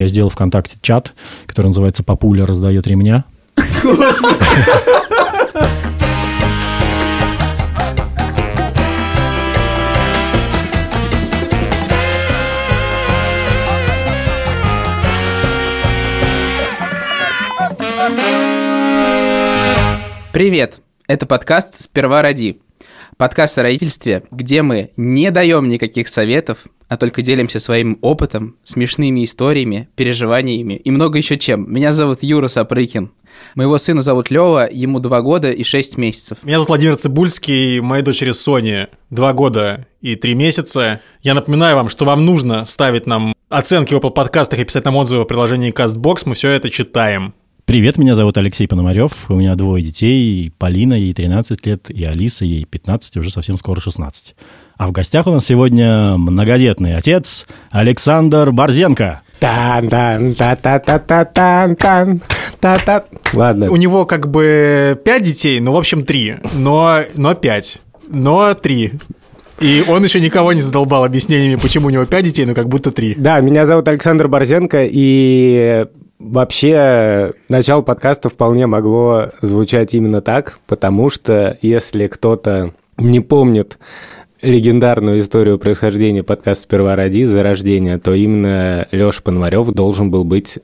Я сделал ВКонтакте чат, который называется «Папуля раздает ремня». Привет! Это подкаст «Сперва роди». Подкаст о родительстве, где мы не даем никаких советов, а только делимся своим опытом, смешными историями, переживаниями и много еще чем. Меня зовут Юра Сапрыкин. Моего сына зовут Лева, ему два года и шесть месяцев. Меня зовут Владимир Цибульский, моей дочери Соне два года и три месяца. Я напоминаю вам, что вам нужно ставить нам оценки в Apple подкастах и писать нам отзывы в приложении CastBox, мы все это читаем. Привет, меня зовут Алексей Пономарев, у меня двое детей, Полина, ей 13 лет, и Алиса, ей 15, уже совсем скоро 16. А в гостях у нас сегодня многодетный отец Александр Борзенко. тан тан та та та та тан тан та та Ладно. У него как бы пять детей, ну, в общем, три, но, но пять, но три. И он еще никого не задолбал объяснениями, почему у него пять детей, но как будто три. Да, меня зовут Александр Борзенко, и Вообще, начало подкаста вполне могло звучать именно так, потому что если кто-то не помнит легендарную историю происхождения подкаста «Сперва ради» зарождения, то именно Леша Пономарев должен был быть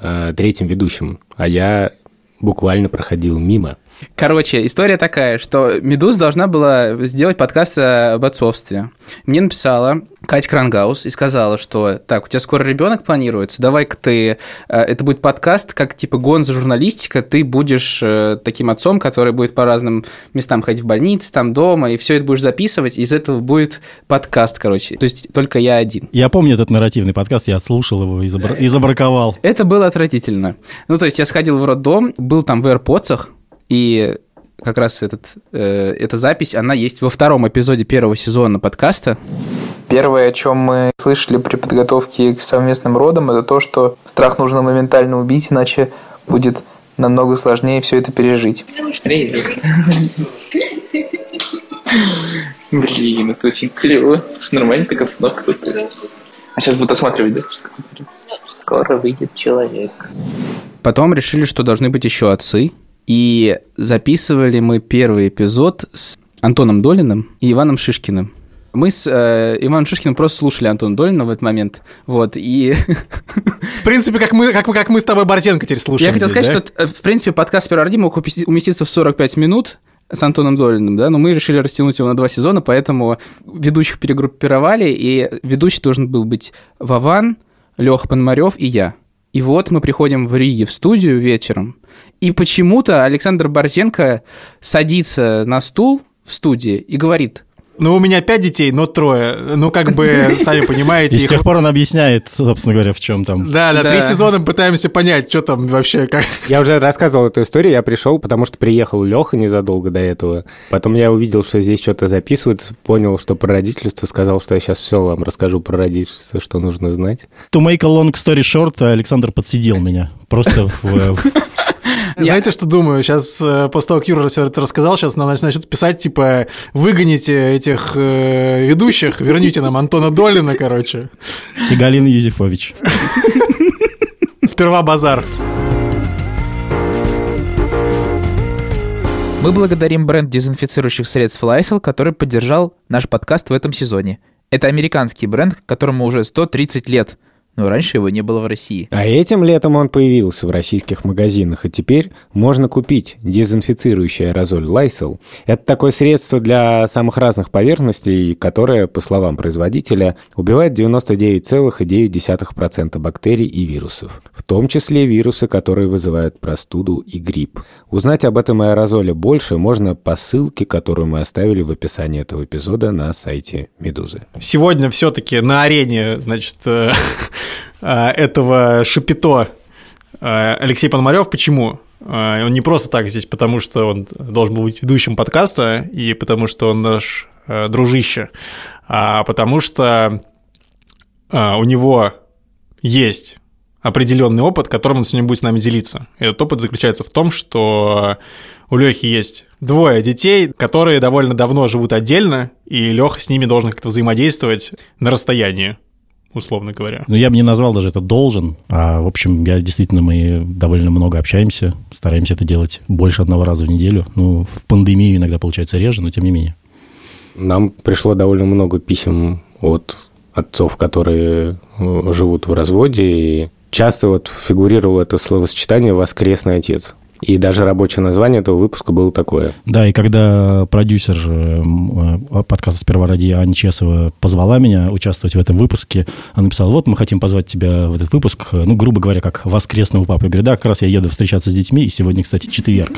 э, третьим ведущим, а я буквально проходил мимо. Короче, история такая, что Медуз должна была сделать подкаст об отцовстве. Мне написала Катя Крангаус и сказала, что так, у тебя скоро ребенок планируется, давай-ка ты, э, это будет подкаст, как типа гонза журналистика, ты будешь э, таким отцом, который будет по разным местам ходить в больнице, там дома, и все это будешь записывать, и из этого будет подкаст, короче. То есть только я один. Я помню этот нарративный подкаст, я отслушал его и, забр... и забраковал. Это было отвратительно. Ну, то есть я сходил в роддом, был там в AirPods, и как раз этот, э, эта запись, она есть во втором эпизоде первого сезона подкаста. Первое, о чем мы слышали при подготовке к совместным родам, это то, что страх нужно моментально убить, иначе будет намного сложнее все это пережить. Блин, это очень клево. Нормально так обстановка тут. А сейчас будут осматривать, да? Скоро выйдет человек. Потом решили, что должны быть еще отцы, и записывали мы первый эпизод с Антоном Долиным и Иваном Шишкиным. Мы с э, Иваном Шишкиным просто слушали Антона Долина в этот момент. Вот, и... В принципе, как мы, как, как мы с тобой Борзенко теперь слушаем Я хотел здесь, сказать, да? что, э, в принципе, подкаст «Первый мог уместиться в 45 минут, с Антоном Долиным, да, но мы решили растянуть его на два сезона, поэтому ведущих перегруппировали, и ведущий должен был быть Вован, Леха Пономарев и я. И вот мы приходим в Риге в студию вечером, и почему-то Александр Борзенко садится на стул в студии и говорит, Ну, у меня пять детей, но трое. Ну, как бы, сами понимаете. И с тех пор он объясняет, собственно говоря, в чем там. Да, да, Да. три сезона пытаемся понять, что там вообще, как... Я уже рассказывал эту историю, я пришел, потому что приехал Леха незадолго до этого. Потом я увидел, что здесь что-то записывается, понял, что про родительство, сказал, что я сейчас все вам расскажу про родительство, что нужно знать. To make a long story short, Александр подсидел меня. Просто в, в- Знаете, что думаю? Сейчас, э, после того, как Юра все это рассказал, сейчас нам начнут писать, типа, выгоните этих э, ведущих, верните нам Антона Долина, короче. и Галина Юзефович. Сперва базар. Мы благодарим бренд дезинфицирующих средств Lysol, который поддержал наш подкаст в этом сезоне. Это американский бренд, которому уже 130 лет, но раньше его не было в России. А этим летом он появился в российских магазинах, и теперь можно купить дезинфицирующий аэрозоль Lysol. Это такое средство для самых разных поверхностей, которое, по словам производителя, убивает 99,9% бактерий и вирусов, в том числе вирусы, которые вызывают простуду и грипп. Узнать об этом аэрозоле больше можно по ссылке, которую мы оставили в описании этого эпизода на сайте Медузы. Сегодня все-таки на арене, значит, этого шапито э, Алексей Пономарев. Почему? Э, Он не просто так здесь, потому что он должен был быть ведущим подкаста и потому что он наш э, дружище, а потому что э, у него есть определенный опыт, которым он сегодня будет с нами делиться. Этот опыт заключается в том, что у Лехи есть двое детей, которые довольно давно живут отдельно, и Леха с ними должен как-то взаимодействовать на расстоянии. Условно говоря. Ну, я бы не назвал даже это должен, а, в общем, я действительно, мы довольно много общаемся, стараемся это делать больше одного раза в неделю. Ну, в пандемию иногда получается реже, но тем не менее. Нам пришло довольно много писем от отцов, которые э, живут в разводе, и часто вот фигурировало это словосочетание «воскресный отец». И даже рабочее название этого выпуска было такое. Да, и когда продюсер э, подкаста «Сперва ради» Аня Чесова позвала меня участвовать в этом выпуске, она написала, вот мы хотим позвать тебя в этот выпуск, ну, грубо говоря, как воскресного папы. Я говорю, да, как раз я еду встречаться с детьми, и сегодня, кстати, четверг.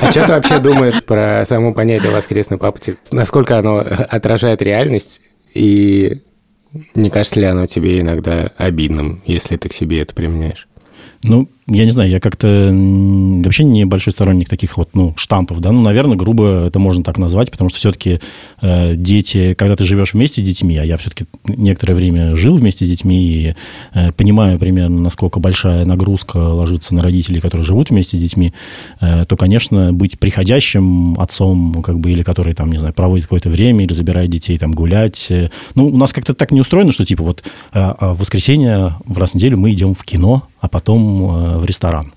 А что ты вообще думаешь про само понятие «воскресный папа»? Насколько оно отражает реальность и не кажется ли оно тебе иногда обидным, если ты к себе это применяешь? Ну, я не знаю, я как-то вообще не большой сторонник таких вот, ну, штампов, да, ну, наверное, грубо это можно так назвать, потому что все-таки э, дети, когда ты живешь вместе с детьми, а я все-таки некоторое время жил вместе с детьми и э, понимаю примерно, насколько большая нагрузка ложится на родителей, которые живут вместе с детьми, э, то, конечно, быть приходящим отцом, как бы, или который, там, не знаю, проводит какое-то время или забирает детей там гулять, э, ну, у нас как-то так не устроено, что, типа, вот э, в воскресенье в раз в неделю мы идем в кино, а потом э, в ресторан.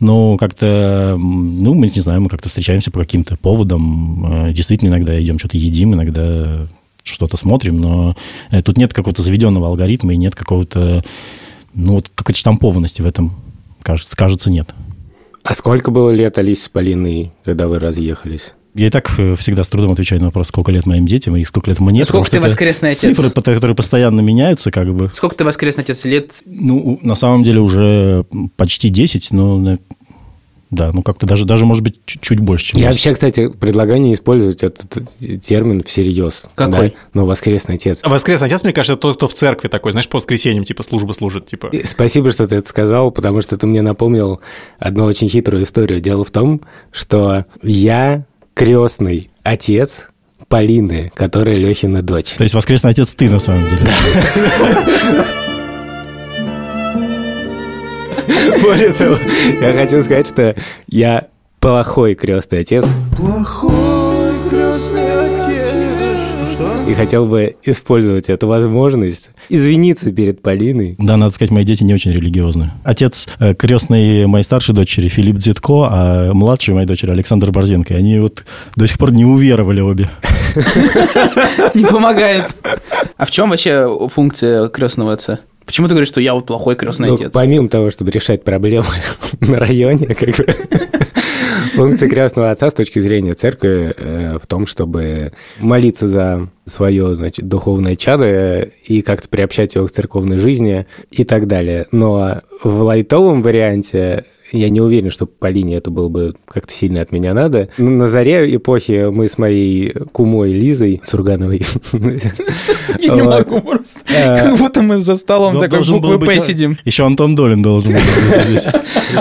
Но как-то, ну, мы не знаю, мы как-то встречаемся по каким-то поводам. Э, действительно, иногда идем что-то едим, иногда что-то смотрим, но э, тут нет какого-то заведенного алгоритма и нет какого-то, ну, вот какой-то штампованности в этом, кажется, кажется, нет. А сколько было лет Алисе с Полиной, когда вы разъехались? Я и так э, всегда с трудом отвечаю на вопрос, сколько лет моим детям и сколько лет мне. Ну, сколько ты воскресный отец? Цифры, которые постоянно меняются, как бы. Сколько ты воскресный отец лет? Ну, на самом деле уже почти 10, но да, ну как-то даже, даже может быть, чуть, больше, чем Я вообще, кстати, предлагаю не использовать этот термин всерьез. Какой? Да? Ну, воскресный отец. А воскресный отец, мне кажется, тот, кто в церкви такой, знаешь, по воскресеньям, типа, служба служит, типа. И спасибо, что ты это сказал, потому что ты мне напомнил одну очень хитрую историю. Дело в том, что я крестный отец Полины, которая Лехина дочь. То есть воскресный отец ты на самом деле. Более того, я хочу сказать, что я плохой крестный отец. Плохой? И хотел бы использовать эту возможность извиниться перед Полиной. Да, надо сказать, мои дети не очень религиозны. Отец э, крестной моей старшей дочери Филипп Дзитко, а младшей моей дочери Александр Борзенко. Они вот до сих пор не уверовали обе. Не помогает. А в чем вообще функция крестного отца? Почему ты говоришь, что я вот плохой крестный ну, отец? Помимо того, чтобы решать проблемы на районе, как бы, функция крестного отца с точки зрения церкви э, в том, чтобы молиться за свое значит, духовное чадо и как-то приобщать его к церковной жизни и так далее. Но в лайтовом варианте я не уверен, что по линии это было бы как-то сильно от меня надо. На заре эпохи мы с моей кумой Лизой Сургановой... Я не могу просто. А, как будто мы за столом такой буквы «П» сидим. Еще Антон Долин должен быть здесь.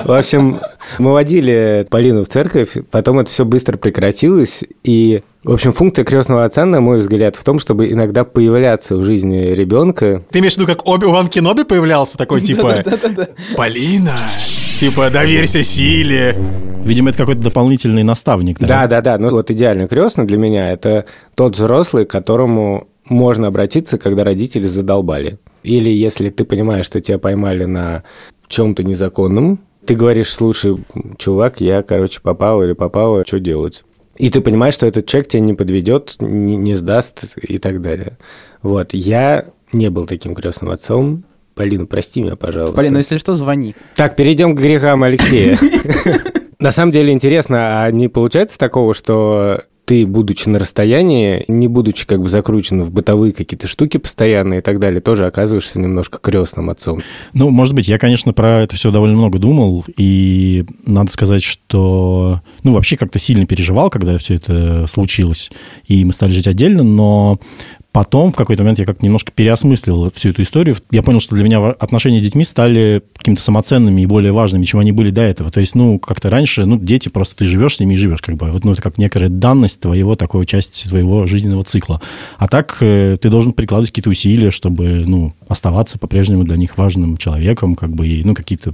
В общем, мы водили Полину в церковь, потом это все быстро прекратилось, и в общем, функция крестного отца, на мой взгляд, в том, чтобы иногда появляться в жизни ребенка. Ты имеешь в виду, как Оби-Ван Кеноби появлялся такой, типа, Полина, типа, доверься силе. Видимо, это какой-то дополнительный наставник. Да, да, да. Ну вот идеальный крестный для меня – это тот взрослый, к которому можно обратиться, когда родители задолбали. Или если ты понимаешь, что тебя поймали на чем-то незаконном, ты говоришь, слушай, чувак, я, короче, попал или попала, что делать? И ты понимаешь, что этот человек тебя не подведет, не, не сдаст и так далее. Вот. Я не был таким крестным отцом. Полина, прости меня, пожалуйста. Полина, если что, звони. Так, перейдем к грехам Алексея. На самом деле интересно, а не получается такого, что ты, будучи на расстоянии, не будучи как бы закручен в бытовые какие-то штуки постоянные и так далее, тоже оказываешься немножко крестным отцом. Ну, может быть, я, конечно, про это все довольно много думал, и надо сказать, что, ну, вообще как-то сильно переживал, когда все это случилось, и мы стали жить отдельно, но Потом, в какой-то момент, я как-то немножко переосмыслил всю эту историю. Я понял, что для меня отношения с детьми стали какими-то самоценными и более важными, чем они были до этого. То есть, ну, как-то раньше, ну, дети просто ты живешь с ними и живешь, как бы. Вот, ну, это как некая данность твоего, такой части твоего жизненного цикла. А так э, ты должен прикладывать какие-то усилия, чтобы, ну, оставаться по-прежнему для них важным человеком, как бы, и, ну, какие-то,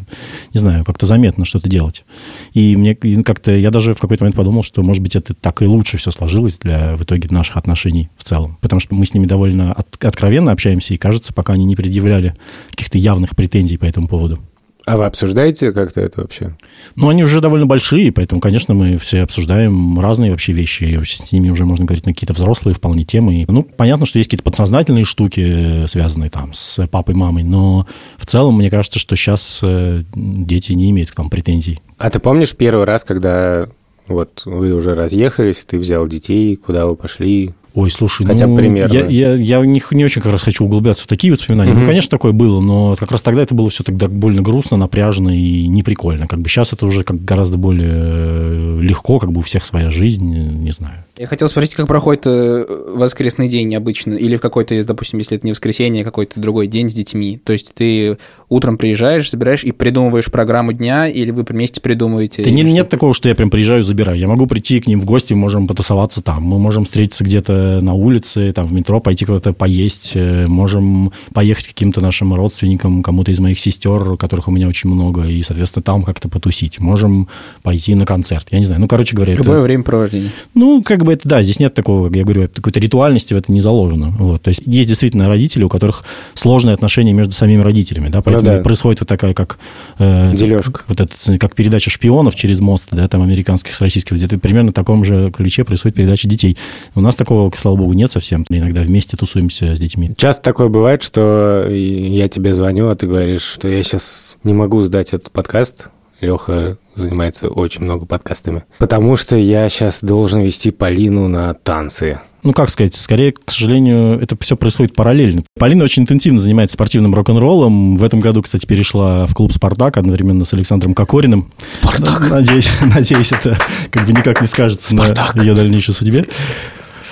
не знаю, как-то заметно что-то делать. И мне как-то, я даже в какой-то момент подумал, что, может быть, это так и лучше все сложилось для, в итоге, наших отношений в целом. Потому что мы с ними довольно от- откровенно общаемся, и кажется, пока они не предъявляли каких-то явных претензий по этому поводу. А вы обсуждаете как-то это вообще? Ну, они уже довольно большие, поэтому, конечно, мы все обсуждаем разные вообще вещи. И с ними уже можно говорить на какие-то взрослые вполне темы. И, Ну, понятно, что есть какие-то подсознательные штуки, э, связанные там с папой, мамой, но в целом, мне кажется, что сейчас э, дети не имеют к нам претензий. А ты помнишь первый раз, когда вот вы уже разъехались, ты взял детей, куда вы пошли? Ой, слушай, Хотя ну, примерно. Я, я, я не, не очень как раз хочу углубляться в такие воспоминания. Мгм. Ну, конечно, такое было, но как раз тогда это было все тогда больно грустно, напряжно и неприкольно. Как бы сейчас это уже как гораздо более э, легко, как бы у всех своя жизнь, не знаю. Я хотел спросить, как проходит э, воскресный день обычно, или в какой-то, допустим, если это не воскресенье, а какой-то другой день с детьми. То есть ты утром приезжаешь, собираешь и придумываешь программу дня, или вы вместе придумываете? Да не- нет такого, что я прям приезжаю, забираю. Я могу прийти к ним в гости, можем потусоваться там. Мы можем встретиться где-то на улице, там в метро, пойти куда-то поесть. э, Можем поехать к каким-то нашим родственникам, кому-то из моих сестер, которых у меня очень много, и, соответственно, там как-то потусить. Можем пойти на концерт. Я не знаю. Ну, короче говоря, это- Любое времяпрепровождение. Ну, как бы это, да, здесь нет такого, как я говорю, какой-то ритуальности в это не заложено. Вот. То есть есть действительно родители, у которых сложные отношения между самими родителями, да, поэтому Ну да. происходит вот такая, как... э, Дележка. Вот это, как передача шпионов через мост, да, там американских с российских, где-то примерно в таком же ключе происходит передача детей. У нас такого, слава богу, нет совсем. Мы иногда вместе тусуемся с детьми. Часто такое бывает, что я тебе звоню, а ты говоришь, что я сейчас не могу сдать этот подкаст. Леха занимается очень много подкастами. Потому что я сейчас должен вести Полину на танцы. Ну, как сказать, скорее, к сожалению, это все происходит параллельно. Полина очень интенсивно занимается спортивным рок-н-роллом. В этом году, кстати, перешла в клуб «Спартак» одновременно с Александром Кокориным. «Спартак». Надеюсь, надеюсь, это как бы никак не скажется на ее дальнейшей судьбе.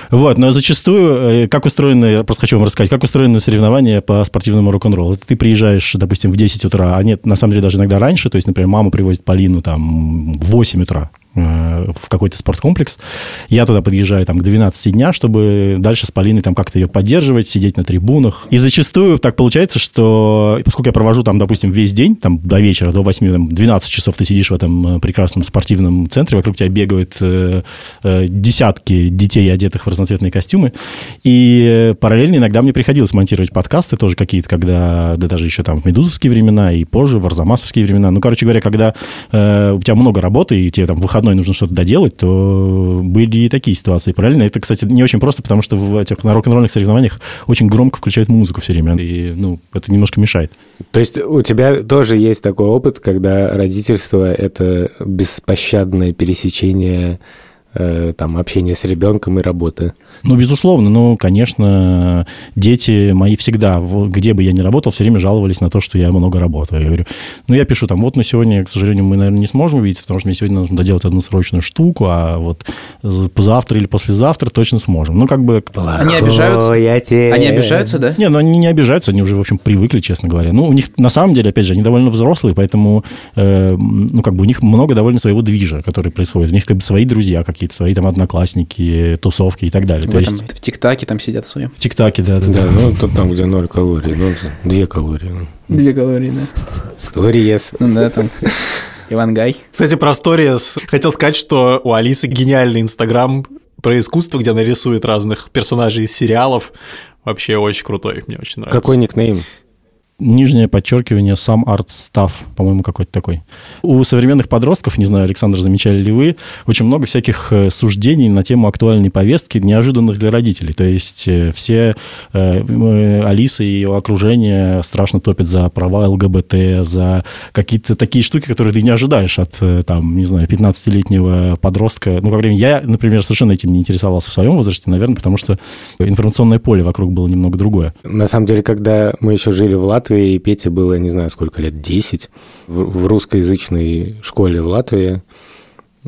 Вот, но зачастую, э, как устроены, я просто хочу вам рассказать, как устроены соревнования по спортивному рок-н-роллу. Ты приезжаешь, допустим, в 10 утра, а нет, на самом деле даже иногда раньше, то есть, например, мама привозит Полину там в 8 утра в какой-то спорткомплекс. Я туда подъезжаю там к 12 дня, чтобы дальше с Полиной там как-то ее поддерживать, сидеть на трибунах. И зачастую так получается, что поскольку я провожу там, допустим, весь день, там до вечера, до 8, там, 12 часов ты сидишь в этом э, прекрасном спортивном центре, вокруг тебя бегают э, э, десятки детей, одетых в разноцветные костюмы. И э, параллельно иногда мне приходилось монтировать подкасты тоже какие-то, когда, да даже еще там в медузовские времена и позже, в арзамасовские времена. Ну, короче говоря, когда э, у тебя много работы, и тебе там в выходной нужно что-то доделать, то были и такие ситуации. Параллельно это, кстати, не очень просто, потому что в этих на рок-н-ролльных соревнованиях очень громко включают музыку все время. И, ну, это немножко мешает. То есть у тебя тоже есть такой опыт, когда родительство – это беспощадное пересечение там, общения с ребенком и работы. Ну, безусловно, ну, конечно, дети мои всегда, где бы я ни работал, все время жаловались на то, что я много работаю. Я говорю, ну, я пишу там, вот мы сегодня, к сожалению, мы, наверное, не сможем увидеться, потому что мне сегодня нужно доделать одну срочную штуку, а вот завтра или послезавтра точно сможем. Ну, как бы... Они обижаются? Плохой отец. Они обижаются, да? Не, ну они не обижаются, они уже, в общем, привыкли, честно говоря. Ну, у них, на самом деле, опять же, они довольно взрослые, поэтому, э, ну, как бы у них много довольно своего движа, который происходит. У них как бы свои друзья какие-то, свои там одноклассники, тусовки и так далее. В, То этом, есть в ТикТаке там сидят в своем. в ТикТаке, да, да, Да, да. ну тут там, где ноль калорий, ну две калории. Две калории, да. Сториес. Ну да, там Ивангай. Кстати, про сторис. Хотел сказать, что у Алисы гениальный инстаграм про искусство, где она рисует разных персонажей из сериалов. Вообще очень крутой, мне очень нравится. Какой никнейм? Нижнее подчеркивание сам арт став, по-моему, какой-то такой. У современных подростков, не знаю, Александр, замечали ли вы, очень много всяких э, суждений на тему актуальной повестки, неожиданных для родителей. То есть э, все э, э, Алиса и ее окружение страшно топят за права ЛГБТ, за какие-то такие штуки, которые ты не ожидаешь от, там, не знаю, 15-летнего подростка. Ну, как время я, например, совершенно этим не интересовался в своем возрасте, наверное, потому что информационное поле вокруг было немного другое. На самом деле, когда мы еще жили в Латвии, и Пете было, не знаю, сколько лет, 10, в, в русскоязычной школе в Латвии,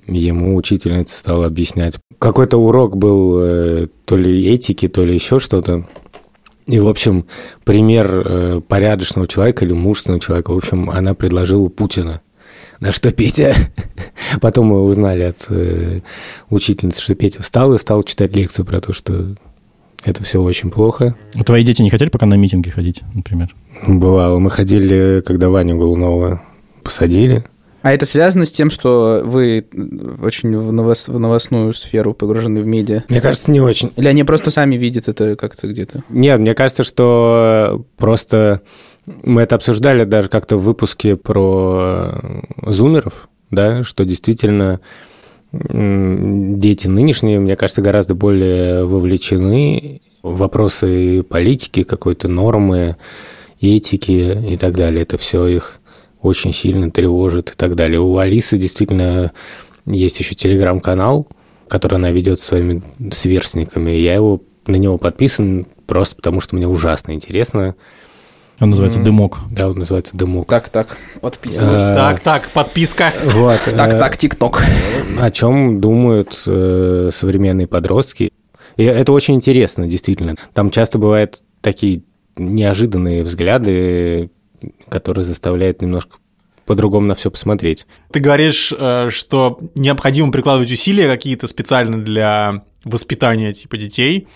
ему учительница стала объяснять. Какой-то урок был э, то ли этики, то ли еще что-то. И, в общем, пример э, порядочного человека или мужественного человека, в общем, она предложила Путина. На что Петя... Потом мы узнали от э, учительницы, что Петя встал и стал читать лекцию про то, что это все очень плохо. Твои дети не хотели пока на митинги ходить, например? Бывало. Мы ходили, когда Ваню Голунова посадили, А это связано с тем, что вы очень в, новос- в новостную сферу погружены в медиа? Мне кажется, не очень. Или они просто сами видят это как-то где-то? Нет, мне кажется, что просто мы это обсуждали даже как-то в выпуске про зумеров, да, что действительно дети нынешние, мне кажется, гораздо более вовлечены в вопросы политики, какой-то нормы, этики и так далее. Это все их очень сильно тревожит и так далее. У Алисы действительно есть еще телеграм-канал, который она ведет своими сверстниками. Я его на него подписан просто потому, что мне ужасно интересно. Он называется. «Дымок». Да, он называется «Дымок». Так, так, подписываюсь. А, Так, так, подписка. Вот. Так, э, так, ТикТок. О чем думают э, современные подростки. И это очень интересно, действительно. Там часто бывают такие неожиданные взгляды, которые заставляют немножко по-другому на все посмотреть. Ты говоришь, э, что необходимо прикладывать усилия какие-то специально для воспитания типа детей,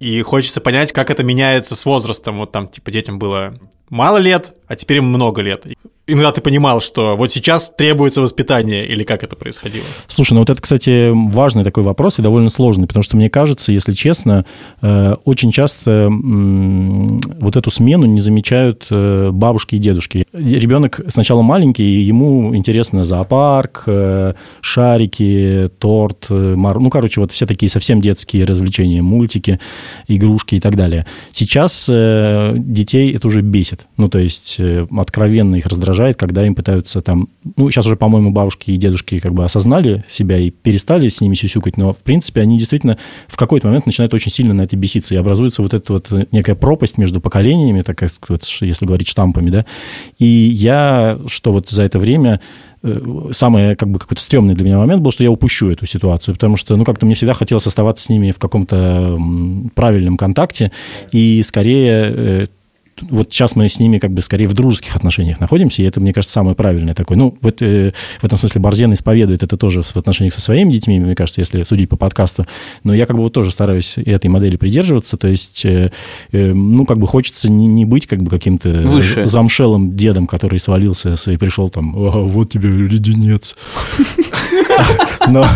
и хочется понять, как это меняется с возрастом. Вот там, типа, детям было мало лет, а теперь много лет. Иногда ты понимал, что вот сейчас требуется воспитание, или как это происходило? Слушай, ну вот это, кстати, важный такой вопрос и довольно сложный, потому что мне кажется, если честно, э, очень часто вот эту смену не замечают э, бабушки и дедушки. Ребенок сначала маленький, и ему интересно зоопарк, э, шарики, торт, мар- ну, короче, вот все такие совсем детские развлечения, мультики, игрушки и так далее. Сейчас детей это уже бесит. Ну, то есть откровенно их раздражает, когда им пытаются там... Ну, сейчас уже, по-моему, бабушки и дедушки как бы осознали себя и перестали с ними сюсюкать, но, в принципе, они действительно в какой-то момент начинают очень сильно на это беситься, и образуется вот эта вот некая пропасть между поколениями, так сказать, если говорить штампами, да. И я, что вот за это время э, самый как бы какой-то стрёмный для меня момент был, что я упущу эту ситуацию, потому что, ну, как-то мне всегда хотелось оставаться с ними в каком-то правильном контакте, и скорее э, вот сейчас мы с ними как бы скорее в дружеских отношениях находимся, и это, мне кажется, самое правильное такое. Ну, вот, э, в этом смысле Борзен исповедует это тоже в отношениях со своими детьми, мне кажется, если судить по подкасту. Но я как бы вот тоже стараюсь этой модели придерживаться, то есть, э, э, ну, как бы хочется не, не быть как бы каким-то Выше. замшелым дедом, который свалился и пришел там, «Ага, вот тебе леденец. Но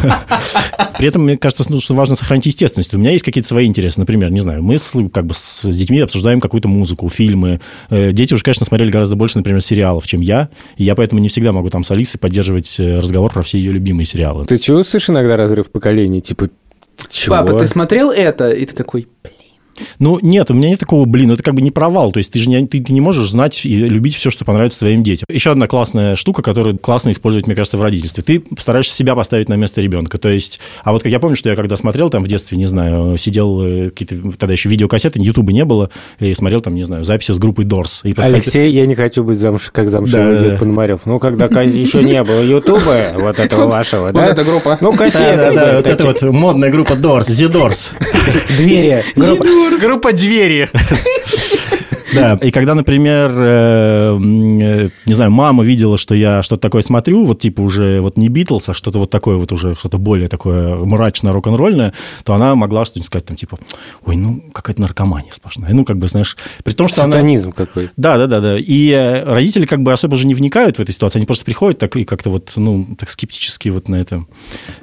при этом, мне кажется, ну, что важно сохранить естественность. У меня есть какие-то свои интересы. Например, не знаю, мы с, как бы с детьми обсуждаем какую-то музыку, фильмы. Э, Дети уже, конечно, смотрели гораздо больше, например, сериалов, чем я. И я поэтому не всегда могу там с Алисой поддерживать э, разговор про все ее любимые сериалы. Ты чувствуешь иногда разрыв поколений? Типа, чего? Папа, ты смотрел это? И ты такой, Ну, нет, у меня нет такого, блин, это как бы не провал. То есть ты же не, ты, ты не можешь знать и любить все, что понравится твоим детям. Еще одна классная штука, которую классно использовать, мне кажется, в родительстве. Ты стараешься себя поставить на место ребенка. То есть, а вот как я помню, что я когда смотрел там в детстве, не знаю, сидел э, какие-то, тогда еще видеокассеты, ютуба не было, и смотрел там, не знаю, записи с группой Дорс. И подходил- Алексей, я не хочу быть замш... как замшевый Да, дед да. Пономарев. Ну, когда еще не было Ютуба, вот этого вашего, вот да? эта группа. Ну, кассеты. Да, да, вот это такие. вот модная группа Doors, The Doors. Двери. Группа- Группа двери. Да, и когда, например, э, э, не знаю, мама видела, что я что-то такое смотрю, вот типа уже вот не Битлз, а что-то вот такое вот уже, что-то более такое мрачно рок-н-ролльное, то она могла что-нибудь сказать там типа, ой, ну какая-то наркомания сплошная. Ну как бы, знаешь, при том, что она... Сатанизм какой. Да, да, да, да. И э, родители как бы особо же не вникают в эту ситуацию, они просто приходят так и как-то вот, ну, так скептически вот на это.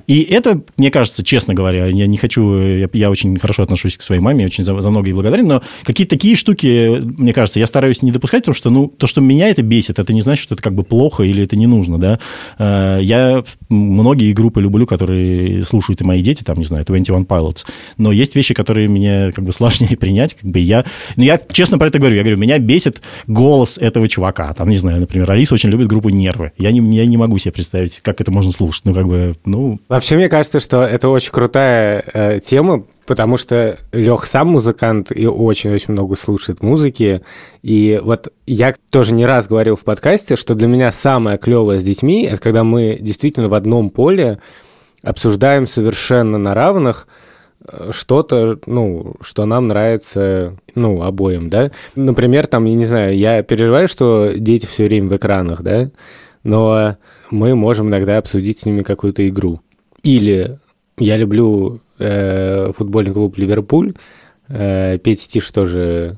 И это, мне кажется, честно говоря, я не хочу, я, я очень хорошо отношусь к своей маме, очень за, за многое благодарен, но какие-то такие штуки, мне кажется, я стараюсь не допускать, потому что, ну, то, что меня это бесит, это не значит, что это как бы плохо или это не нужно, да. Э, Я многие группы люблю, которые слушают и мои дети, там, не знаю, 21 Pilots, но есть вещи, которые мне как бы сложнее принять, как бы я, ну, я честно про это говорю, я говорю, меня бесит голос этого чувака, там, не знаю, например, Алиса очень любит группу Нервы, я не, я не могу себе представить, как это можно слушать, ну, как бы, ну, Вообще, мне кажется, что это очень крутая э, тема, потому что Лех сам музыкант и очень-очень много слушает музыки. И вот я тоже не раз говорил в подкасте, что для меня самое клевое с детьми, это когда мы действительно в одном поле обсуждаем совершенно на равных э, что-то, ну, что нам нравится, ну, обоим, да. Например, там, я не знаю, я переживаю, что дети все время в экранах, да, но мы можем иногда обсудить с ними какую-то игру. Или я люблю э, футбольный клуб Ливерпуль. Э, Петя Тиш тоже...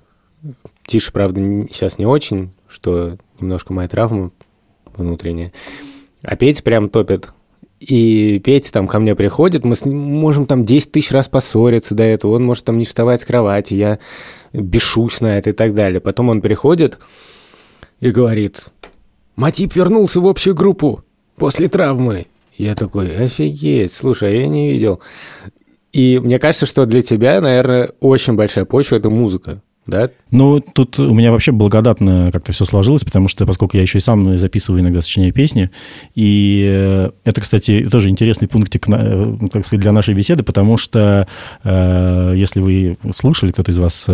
Тиш, правда, сейчас не очень, что немножко моя травма внутренняя. А Петя прям топит. И Петя там ко мне приходит, мы с ним можем там 10 тысяч раз поссориться до этого, он может там не вставать с кровати, я бешусь на это и так далее. Потом он приходит и говорит, Матип вернулся в общую группу после травмы. Я такой, офигеть, слушай, я не видел. И мне кажется, что для тебя, наверное, очень большая почва – это музыка да? Ну, тут у меня вообще благодатно как-то все сложилось, потому что, поскольку я еще и сам записываю иногда сочиняю песни, и э, это, кстати, тоже интересный пунктик э, как сказать, для нашей беседы, потому что, э, если вы слушали, кто-то из вас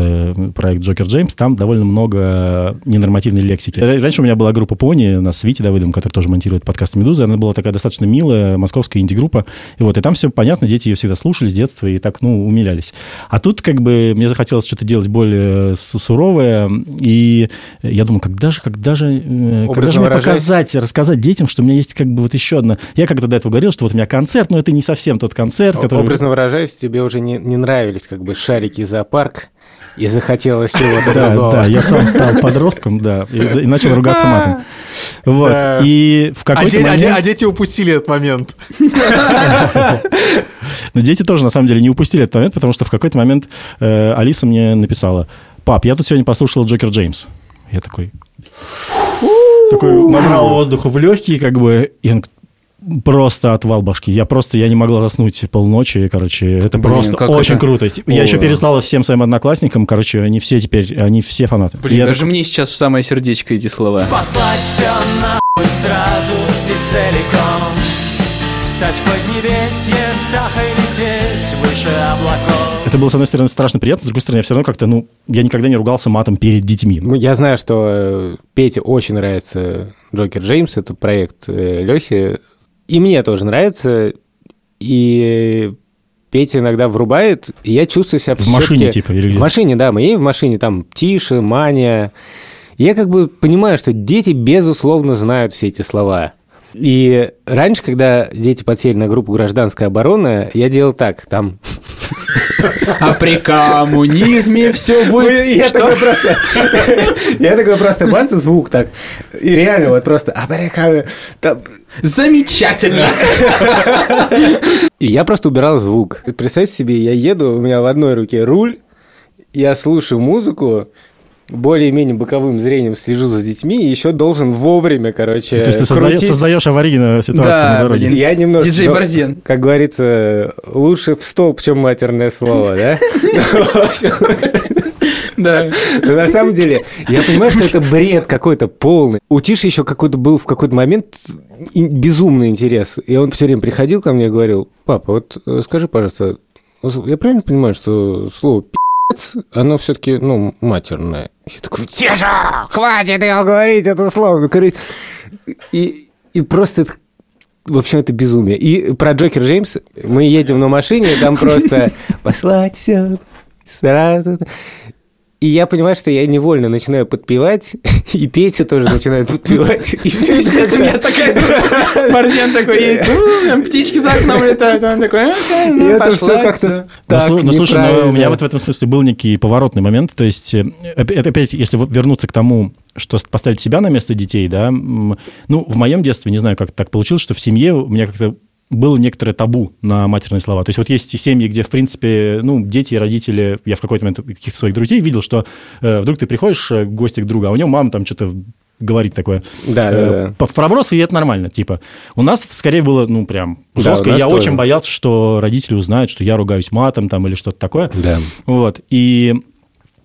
проект Джокер Джеймс, там довольно много ненормативной лексики. Раньше у меня была группа Пони, у нас с Витей Давыдом, который тоже монтирует подкаст Медуза, она была такая достаточно милая, московская инди-группа, и вот, и там все понятно, дети ее всегда слушали с детства и так, ну, умилялись. А тут, как бы, мне захотелось что-то делать более суровая, и я думаю, когда же, когда же, э, когда же мне показать, рассказать детям, что у меня есть как бы вот еще одна... Я как-то до этого говорил, что вот у меня концерт, но это не совсем тот концерт, который... Образно выражаясь, тебе уже не, не нравились как бы шарики зоопарк, и захотелось чего-то да, другого. Да, я сам стал подростком, да, и, и начал ругаться матом. Вот, и в какой-то а момент... А дети упустили этот момент. Но дети тоже, на самом деле, не упустили этот момент, потому что в какой-то момент э, Алиса мне написала, пап, я тут сегодня послушал Джокер Джеймс. Я такой... Такой набрал воздуха в легкие, как бы, и он просто отвал башки. Я просто, я не могла заснуть полночи, короче, это Блин, просто очень это... круто. Я О. еще переслал всем своим одноклассникам, короче, они все теперь, они все фанаты. Блин, я даже так... мне сейчас в самое сердечко эти слова. Послать все нахуй сразу и целиком, стать поднебесье, выше облаков это было, с одной стороны, страшно приятно, с другой стороны, я все равно как-то, ну, я никогда не ругался матом перед детьми. Ну, я знаю, что э, Пете очень нравится Джокер Джеймс, это проект э, Лехи, и мне тоже нравится, и Петя иногда врубает, и я чувствую себя В машине, типа, или где? В машине, да, мы едем в машине, там, Тише, Мания. Я как бы понимаю, что дети, безусловно, знают все эти слова. И раньше, когда дети подсели на группу «Гражданская оборона», я делал так, там... А при коммунизме все будет... Я такой просто... Я такой просто бац, звук так. И реально вот просто... А при Замечательно! И я просто убирал звук. Представьте себе, я еду, у меня в одной руке руль, я слушаю музыку, более-менее боковым зрением слежу за детьми и еще должен вовремя, короче, То есть ты создаешь, создаешь аварийную ситуацию да, на дороге. Блин, я немножко... Диджей Борзен. Как говорится, лучше в столб, чем матерное слово, да? Да. Но на самом деле, я понимаю, что это бред какой-то полный. У Тиши еще какой-то был в какой-то момент безумный интерес. И он все время приходил ко мне и говорил, папа, вот э, скажи, пожалуйста, я правильно понимаю, что слово оно все-таки, ну, матерное. Я такой, Тише! Хватит его говорить это слово! И, и просто это в общем, это безумие. И про Джокер Джеймс мы едем на машине, там просто послать все сразу. И я понимаю, что я невольно начинаю подпевать, и Петя тоже начинает подпевать. И все это у меня такая Борзен такой едет, птички за окном летают, он такой, ну, это все как-то Ну, ну слушай, ну, у меня вот в этом смысле был некий поворотный момент, то есть, э, это опять, если вернуться к тому, что поставить себя на место детей, да, ну, в моем детстве, не знаю, как так получилось, что в семье у меня как-то было некоторое табу на матерные слова. То есть вот есть семьи, где, в принципе, ну, дети и родители, я в какой-то момент каких-то своих друзей видел, что э, вдруг ты приходишь э, в гости к другу, а у него мама там что-то говорит такое. Да, э, да, да. В проброс, и это нормально. Типа, у нас скорее было, ну, прям жестко. Да, я тоже. очень боялся, что родители узнают, что я ругаюсь матом там или что-то такое. Да. Вот. И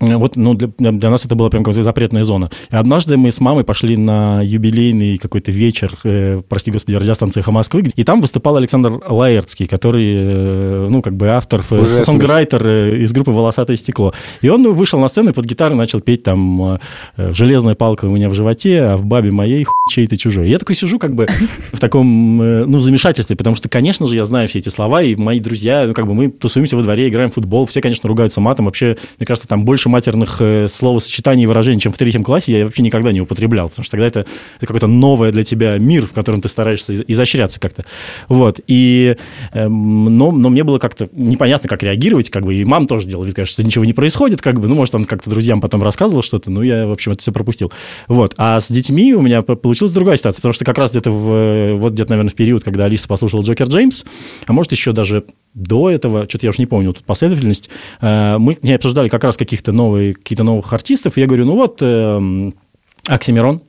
вот, ну, для, для нас это была прям какая-то запретная зона. И однажды мы с мамой пошли на юбилейный какой-то вечер, э, прости господи, радиостанции «Эхо Москвы», и там выступал Александр Лаертский, который, э, ну, как бы автор, э, сонграйтер э, из группы «Волосатое стекло». И он вышел на сцену и под гитару начал петь там э, «Железная палка у меня в животе, а в бабе моей чей-то чужой». Я такой сижу как бы в таком, э, ну, замешательстве, потому что, конечно же, я знаю все эти слова, и мои друзья, ну, как бы мы тусуемся во дворе, играем в футбол, все, конечно, ругаются матом, вообще, мне кажется, там больше матерных э, словосочетаний и выражений, чем в третьем классе, я вообще никогда не употреблял, потому что тогда это, это какой-то новый для тебя мир, в котором ты стараешься из- изощряться как-то. Вот. И, эм, но, но мне было как-то непонятно, как реагировать, как бы, и мам тоже делала вид, конечно, что ничего не происходит, как бы, ну, может, он как-то друзьям потом рассказывал что-то, ну, я, в общем, это все пропустил. Вот. А с детьми у меня получилась другая ситуация, потому что как раз где-то в, вот где-то, наверное, в период, когда Алиса послушала Джокер Джеймс, а может, еще даже до этого, что-то я уже не помню тут последовательность, э, мы не обсуждали как раз каких-то новые, какие-то новых артистов, и я говорю, ну вот, эм, Оксимирон,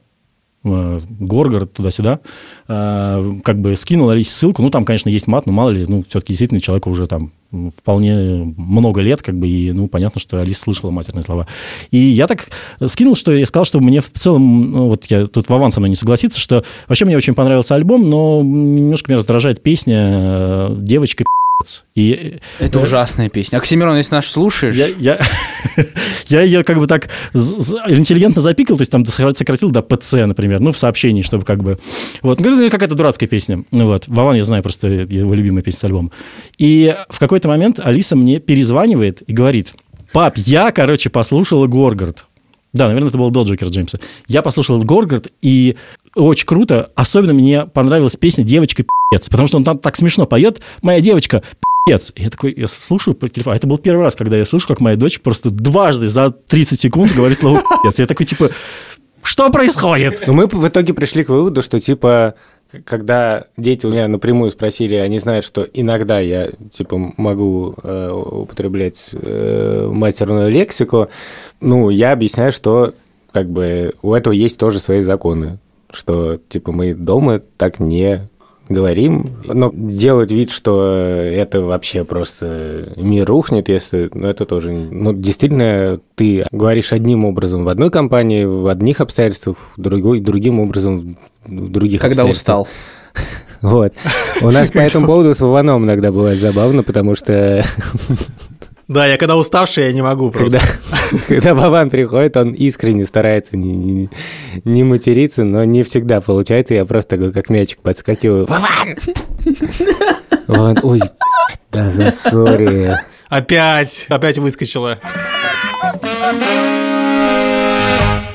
э, Горгород туда-сюда, э, как бы скинул Алисе ссылку, ну, там, конечно, есть мат, но мало ли, ну, все-таки действительно человеку уже там м, вполне много лет, как бы, и, ну, понятно, что Алиса слышала матерные слова. И я так скинул, что я сказал, что мне в целом, ну, вот я тут Вован со мной не согласится, что вообще мне очень понравился альбом, но немножко меня раздражает песня «Девочка пи***ц». И Это ужасная песня. Оксимирон, если наш слушаешь... я, я, я ее как бы так интеллигентно запикал, то есть там сократил до ПЦ, например, ну, в сообщении, чтобы как бы... Вот, ну, какая-то дурацкая песня. Ну, вот. Вован, я знаю, просто его любимая песня с альбома. И в какой-то момент Алиса мне перезванивает и говорит, пап, я, короче, послушала Горгард. Да, наверное, это был до Джокера Джеймса. Я послушал Горгард, и очень круто. Особенно мне понравилась песня «Девочка пи***ц», потому что он там так смешно поет «Моя девочка пи***ц». Я такой, я слушаю по телефону. А Это был первый раз, когда я слышу, как моя дочь просто дважды за 30 секунд говорит слово «пи***ц». Я такой, типа, что происходит? Но мы в итоге пришли к выводу, что типа когда дети у меня напрямую спросили, они знают, что иногда я типа могу э, употреблять э, матерную лексику, ну я объясняю, что как бы у этого есть тоже свои законы, что типа мы дома так не говорим, но делать вид, что это вообще просто мир рухнет, если, ну, это тоже, ну, действительно, ты говоришь одним образом в одной компании, в одних обстоятельствах, другой, другим образом в других Когда обстоятельствах. устал. Вот. У нас по этому поводу с Вованом иногда бывает забавно, потому что Да, я когда уставший, я не могу просто. когда, когда Вован приходит, он искренне старается не, не, не материться, но не всегда получается. Я просто такой, как мячик подскакиваю. Вован! Он, ой, да засори. Опять, опять выскочила.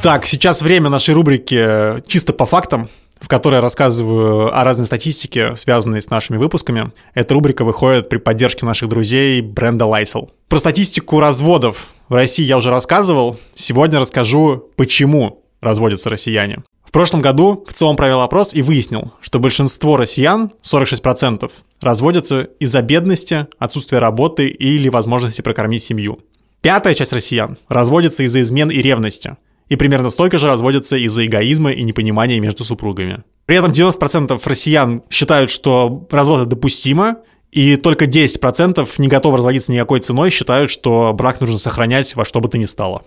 Так, сейчас время нашей рубрики «Чисто по фактам», в которой я рассказываю о разной статистике, связанной с нашими выпусками. Эта рубрика выходит при поддержке наших друзей бренда Lysol. Про статистику разводов в России я уже рассказывал. Сегодня расскажу, почему разводятся россияне. В прошлом году в целом провел опрос и выяснил, что большинство россиян, 46%, разводятся из-за бедности, отсутствия работы или возможности прокормить семью. Пятая часть россиян разводится из-за измен и ревности. И примерно столько же разводятся из-за эгоизма и непонимания между супругами. При этом 90% россиян считают, что развод допустимо, и только 10% не готовы разводиться никакой ценой, считают, что брак нужно сохранять во что бы то ни стало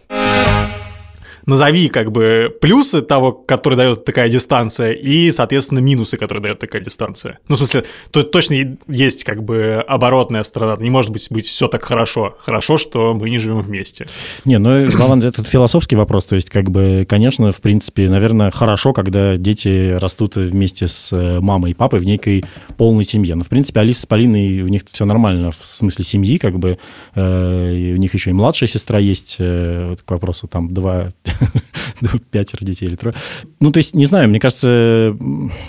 назови как бы плюсы того, который дает такая дистанция, и, соответственно, минусы, которые дает такая дистанция. Ну, в смысле, то точно есть как бы оборотная сторона. Не может быть, быть все так хорошо. Хорошо, что мы не живем вместе. Не, ну, Вован, это философский вопрос. То есть, как бы, конечно, в принципе, наверное, хорошо, когда дети растут вместе с э, мамой и папой в некой полной семье. Но, в принципе, Алиса с Полиной, у них все нормально в смысле семьи, как бы. э, у них еще и младшая сестра есть, э, вот к вопросу, там, два, пятеро детей или трое. Ну, то есть, не знаю, мне кажется,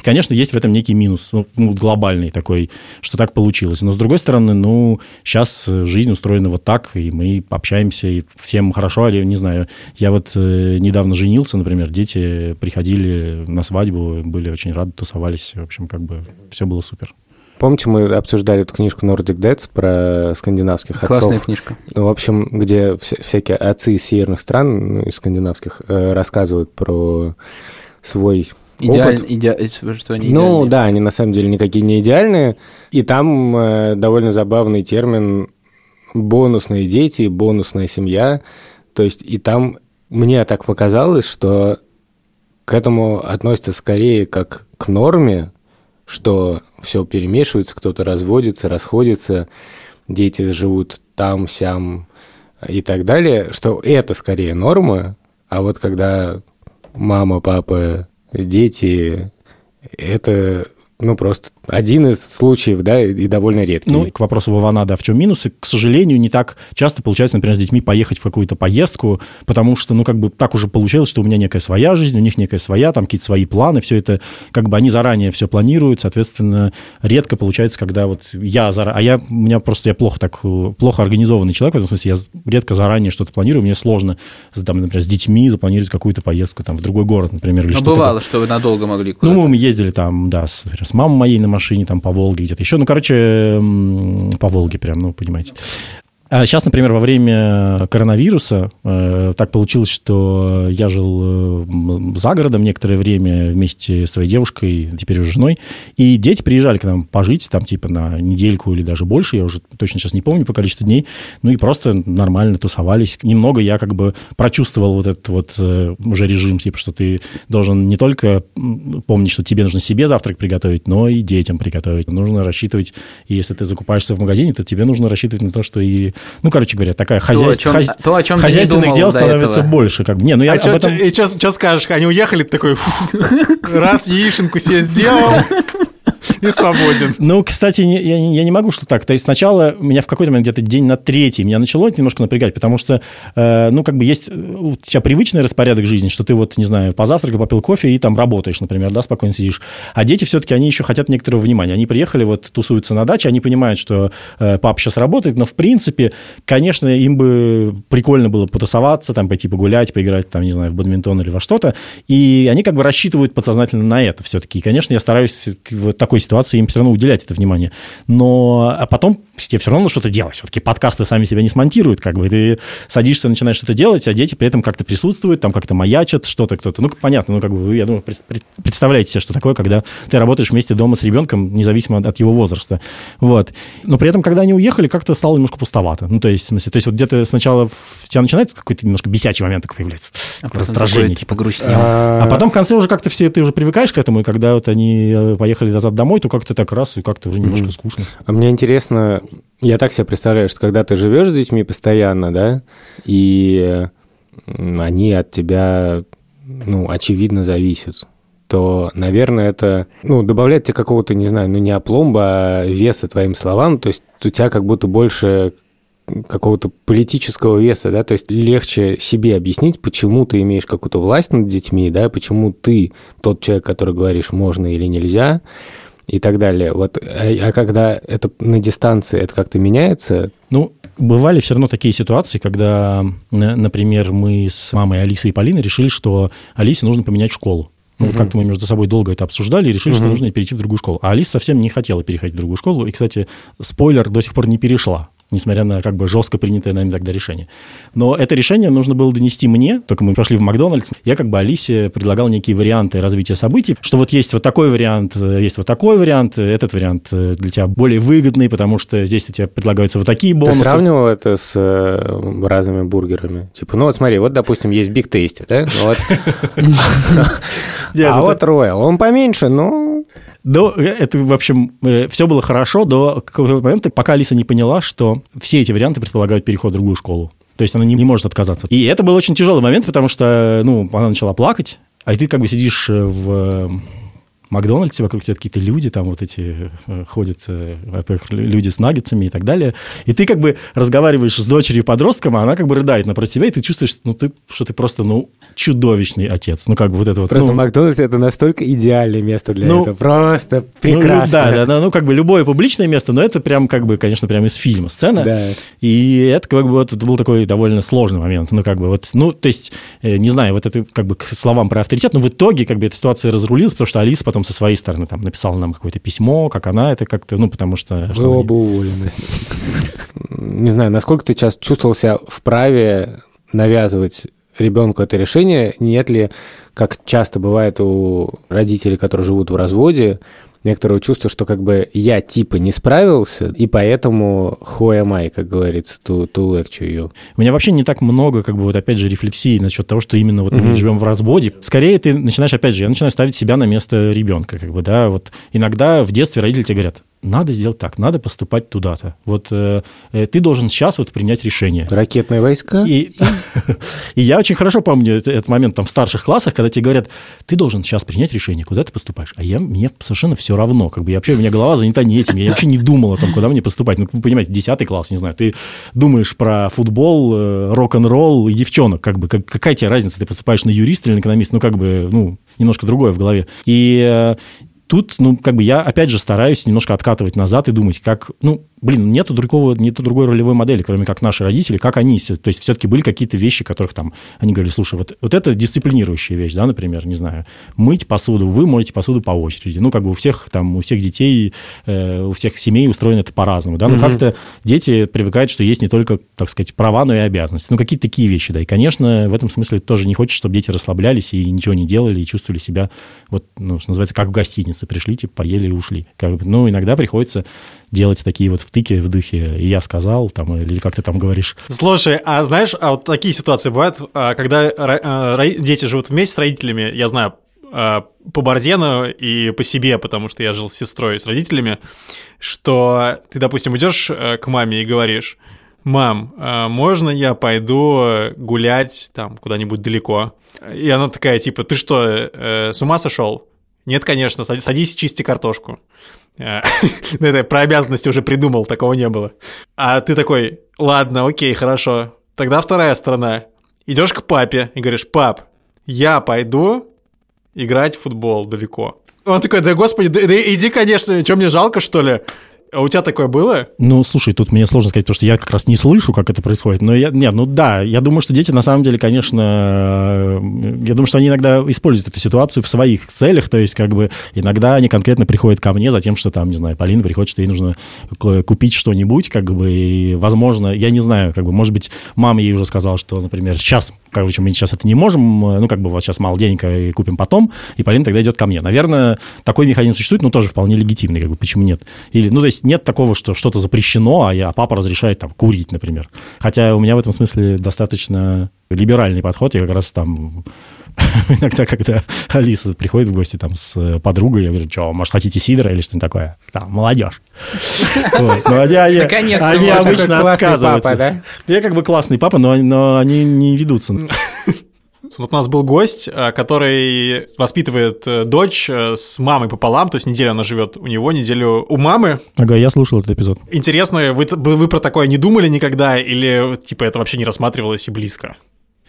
конечно, есть в этом некий минус, ну, ну, глобальный такой, что так получилось. Но, с другой стороны, ну, сейчас жизнь устроена вот так, и мы общаемся, и всем хорошо, или, не знаю, я вот э, недавно женился, например, дети приходили на свадьбу, были очень рады, тусовались, в общем, как бы все было супер. Помните, мы обсуждали эту книжку Nordic Dads про скандинавских Классная отцов? книжка. Ну, в общем, где вся- всякие отцы из северных стран, ну, из скандинавских, э, рассказывают про свой Идеально, опыт. иде- что они Ну, идеальные. да, они на самом деле никакие не идеальные. И там э, довольно забавный термин бонусные дети, бонусная семья. То есть и там мне так показалось, что к этому относятся скорее как к норме, что все перемешивается, кто-то разводится, расходится, дети живут там, сям и так далее, что это скорее норма, а вот когда мама, папа, дети, это ну, просто один из случаев, да, и довольно редкий. Ну, к вопросу Вована, да, в чем минусы? К сожалению, не так часто получается, например, с детьми поехать в какую-то поездку, потому что, ну, как бы так уже получилось, что у меня некая своя жизнь, у них некая своя, там какие-то свои планы, все это, как бы они заранее все планируют, соответственно, редко получается, когда вот я заранее, а я, у меня просто, я плохо так, плохо организованный человек, в этом смысле, я редко заранее что-то планирую, мне сложно, там, например, с детьми запланировать какую-то поездку там в другой город, например, или Ну, что-то. бывало, что вы надолго могли куда-то. Ну, мы ездили там, да, с, например, с мамой моей на машине, там, по Волге где-то еще. Ну, короче, по Волге прям, ну, понимаете. А сейчас, например, во время коронавируса э, так получилось, что я жил э, за городом некоторое время вместе с своей девушкой, теперь уже женой, и дети приезжали к нам пожить, там, типа, на недельку или даже больше, я уже точно сейчас не помню по количеству дней, ну и просто нормально тусовались. Немного я как бы прочувствовал вот этот вот э, уже режим, типа, что ты должен не только помнить, что тебе нужно себе завтрак приготовить, но и детям приготовить. Нужно рассчитывать, и если ты закупаешься в магазине, то тебе нужно рассчитывать на то, что и... Ну, короче говоря, такая хозяйств- чем- хозя- то, о чем ты не хозяйственных думал дел становится этого. больше. Как бы. Не, ну я А об чё- этом... и что скажешь? Они уехали, ты такой, «Фу, раз яишенку себе сделал и свободен. Ну, кстати, не- я, я не могу, что так. То есть сначала меня в какой-то момент, где-то день на третий, меня начало это немножко напрягать, потому что, э, ну, как бы есть э, у тебя привычный распорядок жизни, что ты вот, не знаю, позавтракал, попил кофе и там работаешь, например, да, спокойно сидишь. А дети все-таки, они еще хотят некоторого внимания. Они приехали, вот, тусуются на даче, они понимают, что э, папа сейчас работает, но, в принципе, конечно, им бы прикольно было потусоваться, там, пойти погулять, поиграть, там, не знаю, в бадминтон или во что-то. И они как бы рассчитывают подсознательно на это все-таки. И, конечно, я стараюсь в такой ситуации им все равно уделять это внимание. Но а потом тебе все равно надо что-то делать. Все-таки подкасты сами себя не смонтируют. Как бы ты садишься, начинаешь что-то делать, а дети при этом как-то присутствуют, там как-то маячат, что-то кто-то. Ну, понятно, ну, как бы вы, я думаю, пред- пред- представляете себе, что такое, когда ты работаешь вместе дома с ребенком, независимо от, его возраста. Вот. Но при этом, когда они уехали, как-то стало немножко пустовато. Ну, то есть, в смысле, то есть вот где-то сначала в тебя начинает какой-то немножко бесячий момент такой появляется. А раздражение, такой, типа. типа, грустнел. А потом в конце уже как-то все, ты уже привыкаешь к этому, и когда вот они э, поехали назад домой, то как-то так раз, и как-то уже немножко скучно. А мне интересно, я так себе представляю, что когда ты живешь с детьми постоянно, да, и они от тебя, ну, очевидно, зависят, то, наверное, это, ну, добавляет тебе какого-то, не знаю, ну, не опломба, а веса твоим словам, то есть у тебя как будто больше какого-то политического веса, да, то есть легче себе объяснить, почему ты имеешь какую-то власть над детьми, да, почему ты тот человек, который говоришь, можно или нельзя, и так далее. Вот, а, а когда это на дистанции, это как-то меняется? Ну, бывали все равно такие ситуации, когда, н- например, мы с мамой Алисой и Полиной решили, что Алисе нужно поменять школу. Ну, вот как-то мы между собой долго это обсуждали и решили, что нужно перейти в другую школу. А Алиса совсем не хотела переходить в другую школу. И, кстати, спойлер, до сих пор не перешла несмотря на как бы жестко принятое нами тогда решение. Но это решение нужно было донести мне, только мы пошли в Макдональдс, я как бы Алисе предлагал некие варианты развития событий, что вот есть вот такой вариант, есть вот такой вариант, этот вариант э, для тебя более выгодный, потому что здесь у тебя предлагаются вот такие бонусы. Ты сравнивал это с э, разными бургерами? Типа, ну вот смотри, вот, допустим, есть Big Tasty, да? А вот Royal, он поменьше, ну... До, это, в общем, все было хорошо до какого-то момента, пока Алиса не поняла, что все эти варианты предполагают переход в другую школу. То есть она не, не может отказаться. И это был очень тяжелый момент, потому что, ну, она начала плакать, а ты как бы сидишь э, в э, Макдональдсе, вокруг тебя какие-то люди, там вот эти э, ходят, э, во-первых, люди с наггетсами и так далее. И ты как бы разговариваешь с дочерью-подростком, а она как бы рыдает напротив тебя, и ты чувствуешь, ну, ты, что ты просто, ну, чудовищный отец. Ну, как бы вот это вот. Просто ну, Макдональдс это настолько идеальное место для Ну, этого. Просто ну, прекрасно. да, да, да, ну как бы любое публичное место, но это прям как бы, конечно, прям из фильма сцена. Да. И это как бы вот это был такой довольно сложный момент. Ну как бы вот, ну то есть, э, не знаю, вот это как бы к словам про авторитет, но в итоге как бы эта ситуация разрулилась, потому что Алиса потом со своей стороны там написала нам какое-то письмо, как она это как-то, ну потому что... Вы что оба уволены. Не знаю, насколько ты сейчас чувствовал себя вправе навязывать ребенку это решение? Нет ли, как часто бывает у родителей, которые живут в разводе, некоторого чувства, что как бы я типа не справился, и поэтому who am I, как говорится, to, to lecture you. У меня вообще не так много, как бы, вот опять же, рефлексии насчет того, что именно вот мы живем в разводе. Скорее ты начинаешь, опять же, я начинаю ставить себя на место ребенка, как бы, да, вот иногда в детстве родители тебе говорят, надо сделать так, надо поступать туда-то. Вот э, э, ты должен сейчас вот принять решение. Ракетные войска? И, и я очень хорошо помню этот, этот момент там в старших классах, когда тебе говорят, ты должен сейчас принять решение, куда ты поступаешь. А я, мне совершенно все равно. Как бы я вообще, у меня голова занята не этим. Я вообще не думал о том, куда мне поступать. Ну, вы понимаете, 10 класс, не знаю, ты думаешь про футбол, э, рок-н-ролл и девчонок. Как бы, как, какая тебе разница, ты поступаешь на юриста или на экономиста? Ну, как бы, ну, немножко другое в голове. И э, тут, ну, как бы я, опять же, стараюсь немножко откатывать назад и думать, как, ну, блин, нету другого, нету другой ролевой модели, кроме как наши родители, как они. То есть все-таки были какие-то вещи, которых там, они говорили, слушай, вот, вот это дисциплинирующая вещь, да, например, не знаю, мыть посуду, вы моете посуду по очереди. Ну, как бы у всех там, у всех детей, э, у всех семей устроено это по-разному, да, но mm как-то дети привыкают, что есть не только, так сказать, права, но и обязанности. Ну, какие-то такие вещи, да, и, конечно, в этом смысле тоже не хочется, чтобы дети расслаблялись и ничего не делали, и чувствовали себя, вот, ну, что называется, как в гостинице, пришли, типа, поели и ушли. Как бы, ну, иногда приходится делать такие вот втыки в духе «и я сказал», там, или как ты там говоришь. Слушай, а знаешь, а вот такие ситуации бывают, а, когда а, дети живут вместе с родителями, я знаю, а, по Борзену и по себе, потому что я жил с сестрой и с родителями, что ты, допустим, идешь к маме и говоришь, мам, можно я пойду гулять там куда-нибудь далеко? И она такая, типа, ты что, э, с ума сошел? Нет, конечно, садись, чисти картошку. Э, ну, это про обязанности уже придумал, такого не было. А ты такой, ладно, окей, хорошо. Тогда вторая сторона. Идешь к папе и говоришь, пап, я пойду играть в футбол далеко. Он такой, да господи, да, да иди, конечно, что мне жалко, что ли? А у тебя такое было? Ну, слушай, тут мне сложно сказать, потому что я как раз не слышу, как это происходит. Но я, нет, ну да, я думаю, что дети на самом деле, конечно, э, я думаю, что они иногда используют эту ситуацию в своих целях, то есть как бы иногда они конкретно приходят ко мне за тем, что там, не знаю, Полина приходит, что ей нужно купить что-нибудь, как бы, и, возможно, я не знаю, как бы, может быть, мама ей уже сказала, что, например, сейчас, короче, мы сейчас это не можем, э, ну, как бы, вот сейчас мало денег, и купим потом, и Полина тогда идет ко мне. Наверное, такой механизм существует, но тоже вполне легитимный, как бы, почему нет? Или, ну, то есть нет такого, что что-то запрещено, а я, папа разрешает там курить, например. Хотя у меня в этом смысле достаточно либеральный подход. Я как раз там иногда, когда Алиса приходит в гости там с подругой, я говорю, что, может, хотите сидра или что-нибудь такое? Там, молодежь. Наконец-то Они обычно отказываются. Я как бы классный папа, но они не ведутся. Вот у нас был гость, э, который воспитывает э, дочь э, с мамой пополам, то есть неделю она живет у него, неделю у мамы. Ага, я слушал этот эпизод. Интересно, вы, вы про такое не думали никогда или типа это вообще не рассматривалось и близко?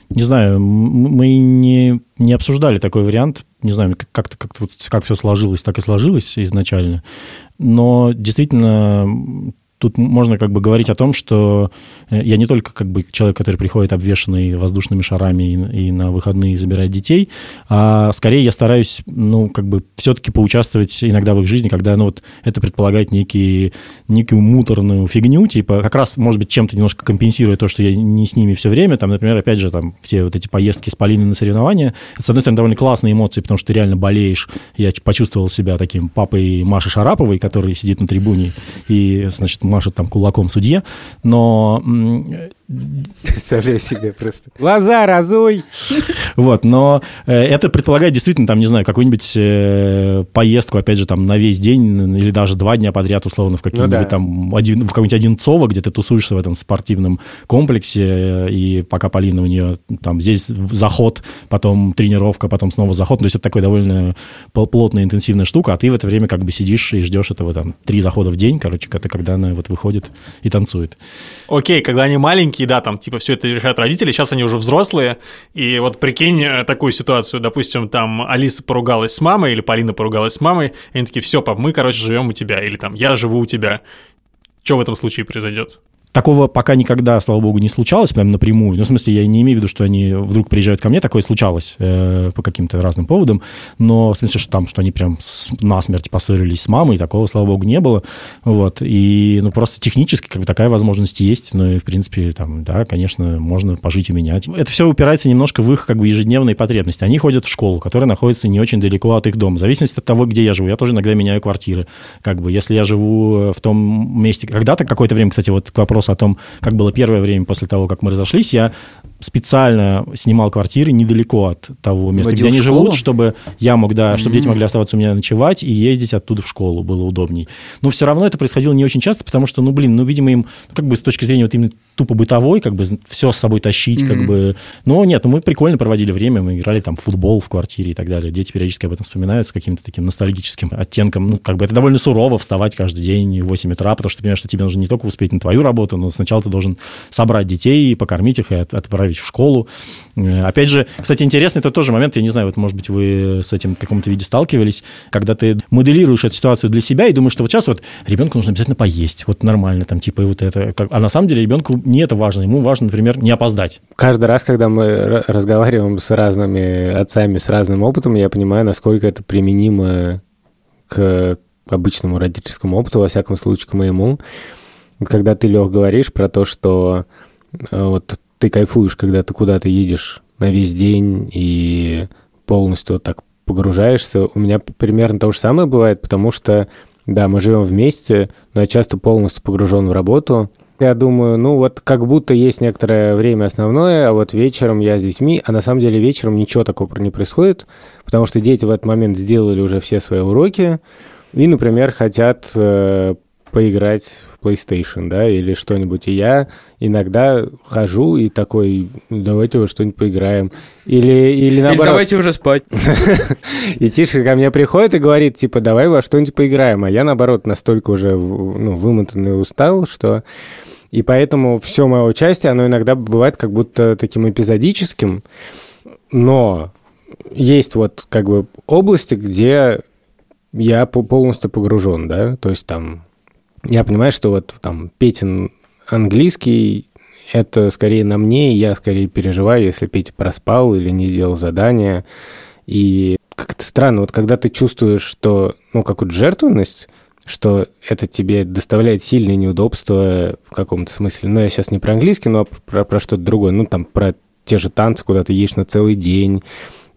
Не знаю, мы не, не обсуждали такой вариант. Не знаю, как-то как, -то, как все сложилось, так и сложилось изначально. Но действительно тут можно как бы говорить о том, что э, я не только как бы человек, который приходит обвешанный воздушными шарами и, и на выходные забирает детей, а скорее я стараюсь, ну, как бы все-таки поучаствовать иногда в их жизни, когда, ну, вот это предполагает некие, некую муторную фигню, типа как раз, может быть, чем-то немножко компенсируя то, что я не с ними все время, там, например, опять же, там, все вот эти поездки с Полиной на соревнования, это, с одной стороны, довольно классные эмоции, потому что ты реально болеешь. Я почувствовал себя таким папой Маши Шараповой, который сидит на трибуне и, значит, машет там кулаком судье, но Представляю себе просто. Глаза разуй! Вот, но э, это предполагает действительно, там, не знаю, какую-нибудь э, поездку, опять же, там, на весь день или даже два дня подряд, условно, в какие-нибудь ну, да. там, один, в какой-нибудь Одинцово, где ты тусуешься в этом спортивном комплексе, и пока Полина у нее там здесь заход, потом тренировка, потом снова заход, то есть это такая довольно плотная, интенсивная штука, а ты в это время как бы сидишь и ждешь этого там три захода в день, короче, это когда она вот выходит и танцует. Окей, когда они маленькие, маленькие, да, там, типа, все это решают родители, сейчас они уже взрослые, и вот прикинь э, такую ситуацию, допустим, там, Алиса поругалась с мамой, или Полина поругалась с мамой, и они такие, все, пап, мы, короче, живем у тебя, или там, я живу у тебя. Что в этом случае произойдет? Такого пока никогда, слава богу, не случалось прям напрямую. Ну, в смысле, я не имею в виду, что они вдруг приезжают ко мне, такое случалось э, по каким-то разным поводам, но в смысле, что там, что они прям с, насмерть поссорились с мамой, такого, слава богу, не было. Вот. И, ну, просто технически как бы такая возможность есть, ну, и, в принципе, там, да, конечно, можно пожить и менять. Это все упирается немножко в их как бы ежедневные потребности. Они ходят в школу, которая находится не очень далеко от их дома. В зависимости от того, где я живу. Я тоже иногда меняю квартиры. Как бы, если я живу в том месте... Когда-то какое-то время, кстати, вот к вопросу о том, как было первое время после того, как мы разошлись, я специально снимал квартиры недалеко от того места, Водил где они школу? живут, чтобы я мог, да, чтобы дети М. могли оставаться у меня ночевать и ездить оттуда в школу было удобней. Но все равно это происходило не очень часто, потому что, ну, блин, ну, видимо, им, ну, как бы с точки зрения вот именно тупо бытовой, как бы все с собой тащить, как Мгм. бы. Но нет, ну, мы прикольно проводили время, мы играли там в футбол в квартире и так далее. Дети периодически об этом вспоминают с каким-то таким ностальгическим оттенком. Ну, как бы это довольно сурово вставать каждый день в 8 утра, потому что ты понимаешь, что тебе нужно не только успеть на твою работу, но сначала ты должен собрать детей, покормить их и от- отправить в школу. Э, Опять же, кстати, интересный это тоже момент, я не знаю, вот, может быть, вы с этим в каком-то виде сталкивались, когда ты моделируешь эту ситуацию для себя и думаешь, что вот сейчас вот ребенку нужно обязательно поесть, вот нормально, там, типа, и вот это. А на самом деле ребенку не это важно, ему важно, например, не опоздать. Каждый раз, когда мы разговариваем с разными отцами, с разным опытом, я понимаю, насколько это применимо к обычному родительскому опыту, во всяком случае, к моему. Когда ты, Лех, говоришь про то, что э, вот ты кайфуешь, когда ты куда-то едешь на весь день и полностью вот так погружаешься, у меня примерно то же самое бывает, потому что, да, мы живем вместе, но я часто полностью погружен в работу, я думаю, ну вот как будто есть некоторое время основное, а вот вечером я с детьми, а на самом деле вечером ничего такого не происходит, потому что дети в этот момент сделали уже все свои уроки и, например, хотят э, поиграть в PlayStation, да, или что-нибудь. И я иногда хожу и такой, «Ну, давайте во что-нибудь поиграем. Или, или Или наоборот. давайте уже спать. И Тиша ко мне приходит и говорит, типа, давай во что-нибудь поиграем. А я, наоборот, настолько уже ну, вымотанный и устал, что... И поэтому все мое участие, оно иногда бывает как будто таким эпизодическим, но есть вот как бы области, где я по- полностью погружен, да, то есть там я понимаю, что вот там Петин английский, это скорее на мне, и я скорее переживаю, если Петя проспал или не сделал задание. И как-то странно, вот когда ты чувствуешь, что, ну, какую-то жертвенность, что это тебе доставляет сильные неудобства в каком-то смысле. Ну, я сейчас не про английский, но про, про что-то другое. Ну, там, про те же танцы, куда ты едешь на целый день,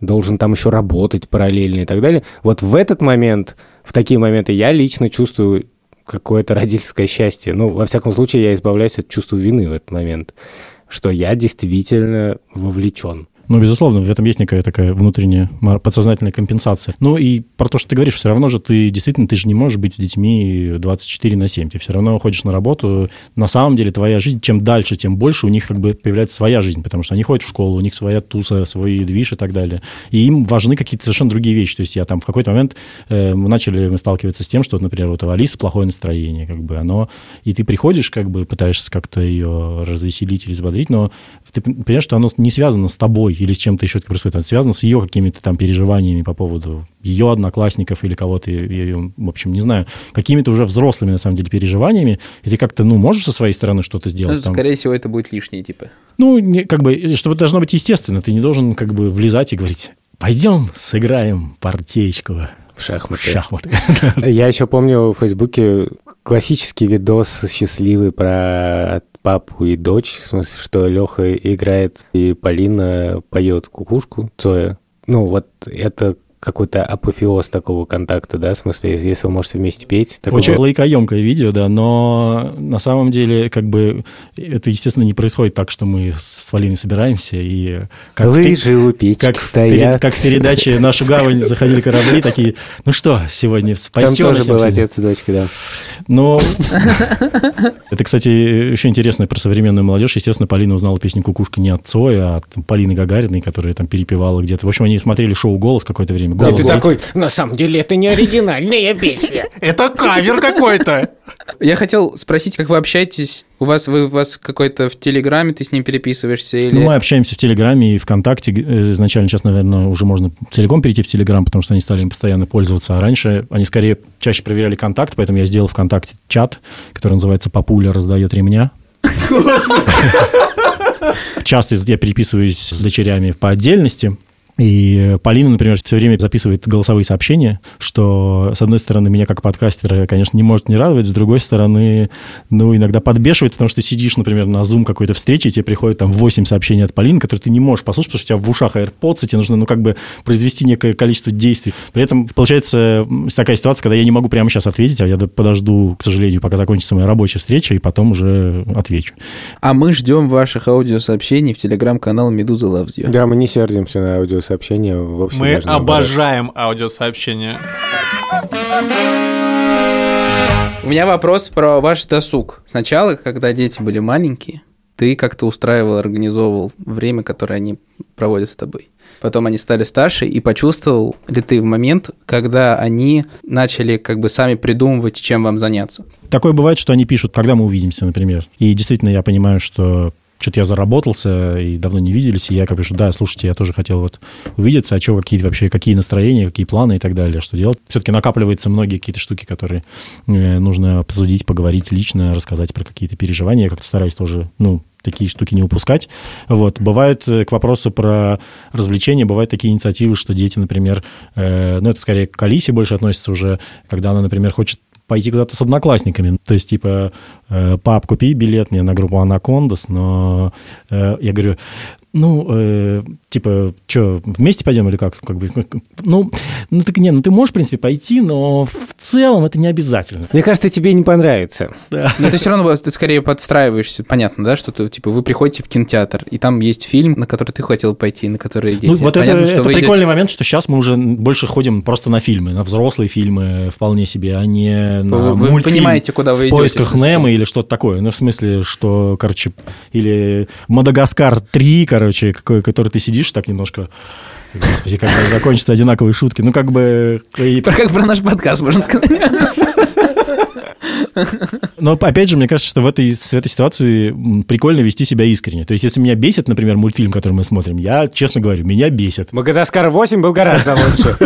должен там еще работать параллельно и так далее. Вот в этот момент, в такие моменты я лично чувствую какое-то родительское счастье. Ну, во всяком случае, я избавляюсь от чувства вины в этот момент, что я действительно вовлечен. Ну, безусловно, в этом есть некая такая внутренняя подсознательная компенсация. Ну, и про то, что ты говоришь, все равно же ты действительно, ты же не можешь быть с детьми 24 на 7. Ты все равно ходишь на работу. На самом деле твоя жизнь, чем дальше, тем больше у них как бы появляется своя жизнь, потому что они ходят в школу, у них своя туса, свой движ и так далее. И им важны какие-то совершенно другие вещи. То есть я там в какой-то момент э, мы начали мы сталкиваться с тем, что, например, вот у Алисы плохое настроение, как бы оно, и ты приходишь, как бы пытаешься как-то ее развеселить или взбодрить, но ты понимаешь, что оно не связано с тобой или с чем-то еще происходит, оно связано с ее какими-то там переживаниями по поводу ее одноклассников или кого-то, и- и, в общем, не знаю, какими-то уже взрослыми, на самом деле, переживаниями, и ты как-то, ну, можешь со своей стороны что-то Ну, сделать? там? скорее всего, это будет лишнее, типа. Ну, не- как бы, чтобы это должно быть естественно, ты не должен как бы влезать и говорить, пойдем сыграем партеечку В в шахматы. шахматы. Я еще помню в Фейсбуке классический видос счастливый про папу и дочь, в смысле, что Леха играет и Полина поет кукушку Цоя. Ну, вот это какой-то апофеоз такого контакта, да, в смысле, если вы можете вместе петь. такого- Очень лайкоемкое видео, да, но на самом деле, как бы, это, естественно, не происходит так, что мы с, Валиной собираемся и... Как в Лыжи у печки как, в стоят. перед- как в передаче «Нашу гавань» заходили корабли, такие, ну что, сегодня Там спасем тоже начнем был сегодня?» отец и дочка, да. Но это, кстати, еще интересно про современную молодежь. Естественно, Полина узнала песню «Кукушка» не от Цоя, а от там, Полины Гагариной, которая там перепевала где-то. В общем, они смотрели шоу «Голос» какое-то время. И «Голос» ты был- такой, на самом деле, это не оригинальная песня. Это кавер какой-то. Я хотел спросить, как вы общаетесь? У вас вы у вас какой-то в Телеграме, ты с ним переписываешься или... Ну, мы общаемся в Телеграме и ВКонтакте. Э, Изначально сейчас, наверное, уже можно целиком перейти в Телеграм, потому что они стали им постоянно пользоваться. А раньше они скорее чаще проверяли контакт, поэтому я сделал ВКонтакте чат, который называется «Папуля раздает ремня». Часто я переписываюсь с дочерями по отдельности, И Полина, например, все время записывает голосовые сообщения, что, с одной стороны, меня как подкастера, конечно, не может не радовать, с другой стороны, ну, иногда подбешивает, потому что ты сидишь, например, на Zoom какой-то встрече, и тебе приходит там 8 сообщений от Полины, которые ты не можешь послушать, потому что у тебя в ушах AirPods, и тебе нужно, ну, как бы произвести некое количество действий. При этом получается такая ситуация, когда я не могу прямо сейчас ответить, а я подожду, к сожалению, пока закончится моя рабочая встреча, и потом уже отвечу. А мы ждем ваших аудиосообщений в телеграм-канал Медуза Loves You. Да, мы не сердимся на аудиосообщения. Вовсе Мы даже обожаем аудиосообщения. У меня вопрос про ваш досуг. Сначала, когда дети были маленькие, ты как-то устраивал, организовывал время, которое они проводят с тобой. Потом они стали старше, и почувствовал ли ты в момент, когда они начали как бы сами придумывать, чем вам заняться? Такое бывает, что они пишут, когда мы увидимся, например. И действительно, я понимаю, что что-то я заработался и давно не виделись, и я как пишу, да, слушайте, я тоже хотел вот увидеться, а что, какие вообще, какие настроения, какие планы и так далее, что делать. Все-таки накапливаются многие какие-то штуки, которые э, нужно обсудить, поговорить лично, рассказать про какие-то переживания. Я как-то стараюсь тоже, ну, такие штуки не упускать. Вот. Бывают э, к вопросу про развлечения, бывают такие инициативы, что дети, например, э, ну, это скорее к Алисе больше относится уже, когда она, например, хочет пойти куда-то с одноклассниками. То есть, типа, э, пап, купи билет мне на группу Анакондас, но э, я говорю, ну, э, типа, что, вместе пойдем или как? как бы, ну, ну, так не, ну ты можешь, в принципе, пойти, но в целом это не обязательно. Мне кажется, тебе не понравится. Но ты все равно ты скорее подстраиваешься. Понятно, да, что ты, типа, вы приходите в кинотеатр, и там есть фильм, на который ты хотел пойти, на который дети. Ну, вот Понятно, это, что это вы идете- прикольный момент, что сейчас мы уже больше ходим просто на фильмы, на взрослые фильмы вполне себе, а не на Вы, вы мультфильм понимаете, куда вы в идете. поисках Немо или что-то такое. Ну, в смысле, что, короче, или Мадагаскар 3, короче, какой, который ты сидишь так немножко... Господи, как закончатся одинаковые шутки. Ну, как бы... и- Про как про наш подкаст, можно сказать. Но, опять же, мне кажется, что в этой, в этой ситуации прикольно вести себя искренне. То есть, если меня бесит, например, мультфильм, который мы смотрим, я, честно говорю, меня бесит. Магадаскар 8 был гораздо лучше.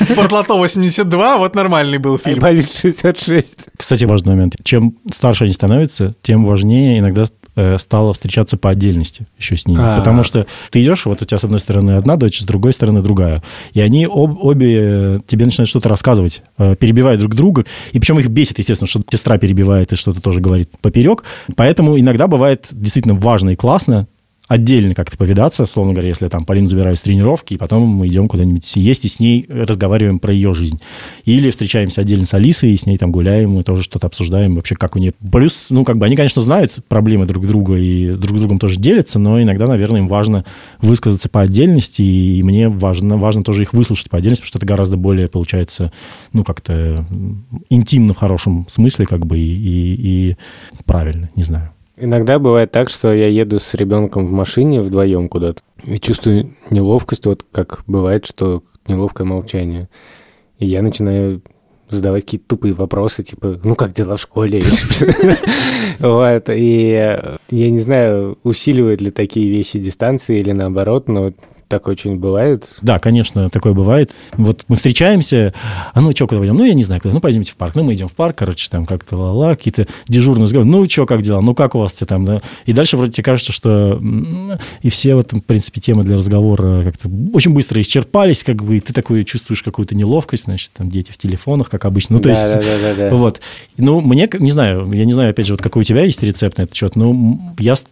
Спортлото 82, вот нормальный был фильм. Айболит 66. Кстати, важный момент. Чем старше они становятся, тем важнее иногда э, стало встречаться по отдельности еще с ними. А. Потому что ты идешь, вот у тебя с одной стороны одна дочь, с другой стороны другая. И они об- обе э, тебе начинают что-то рассказывать, э, перебивая друг друга. И причем их бесит, естественно, что сестра перебивает и что-то тоже говорит поперек. Поэтому иногда бывает действительно важно и классно отдельно как-то повидаться, словно говоря, если я там Полину забираю с тренировки, и потом мы идем куда-нибудь есть и с ней разговариваем про ее жизнь. Или встречаемся отдельно с Алисой, и с ней там гуляем, и тоже что-то обсуждаем, вообще как у нее... Плюс, ну, как бы они, конечно, знают проблемы друг друга и друг другом тоже делятся, но иногда, наверное, им важно высказаться по отдельности, и мне важно, важно тоже их выслушать по отдельности, потому что это гораздо более, получается, ну, как-то интимно в хорошем смысле, как бы, и, и- и правильно, не знаю. Иногда бывает так, что я еду с ребенком в машине вдвоем куда-то и чувствую неловкость, вот как бывает, что неловкое молчание. И я начинаю задавать какие-то тупые вопросы, типа, ну как дела в школе? Вот, и я не знаю, усиливают ли такие вещи дистанции или наоборот, но так очень бывает. Да, конечно, такое бывает. Вот мы встречаемся, а ну что, куда пойдем? Ну, я не знаю, куда. Ну, пойдемте в парк. Ну, мы идем в парк, короче, там как-то ла-ла, какие-то дежурные разговоры. Ну, что, как дела? Ну, как у вас там, да? И дальше вроде тебе кажется, что и все вот, в принципе, темы для разговора как-то очень быстро исчерпались, как бы, и ты такой чувствуешь какую-то неловкость, значит, там дети в телефонах, как обычно. Ну, то есть... Да-да-да-да. Вот. Ну, мне, не знаю, я не знаю, опять же, вот какой у тебя есть рецепт на этот счет, но м, я, с-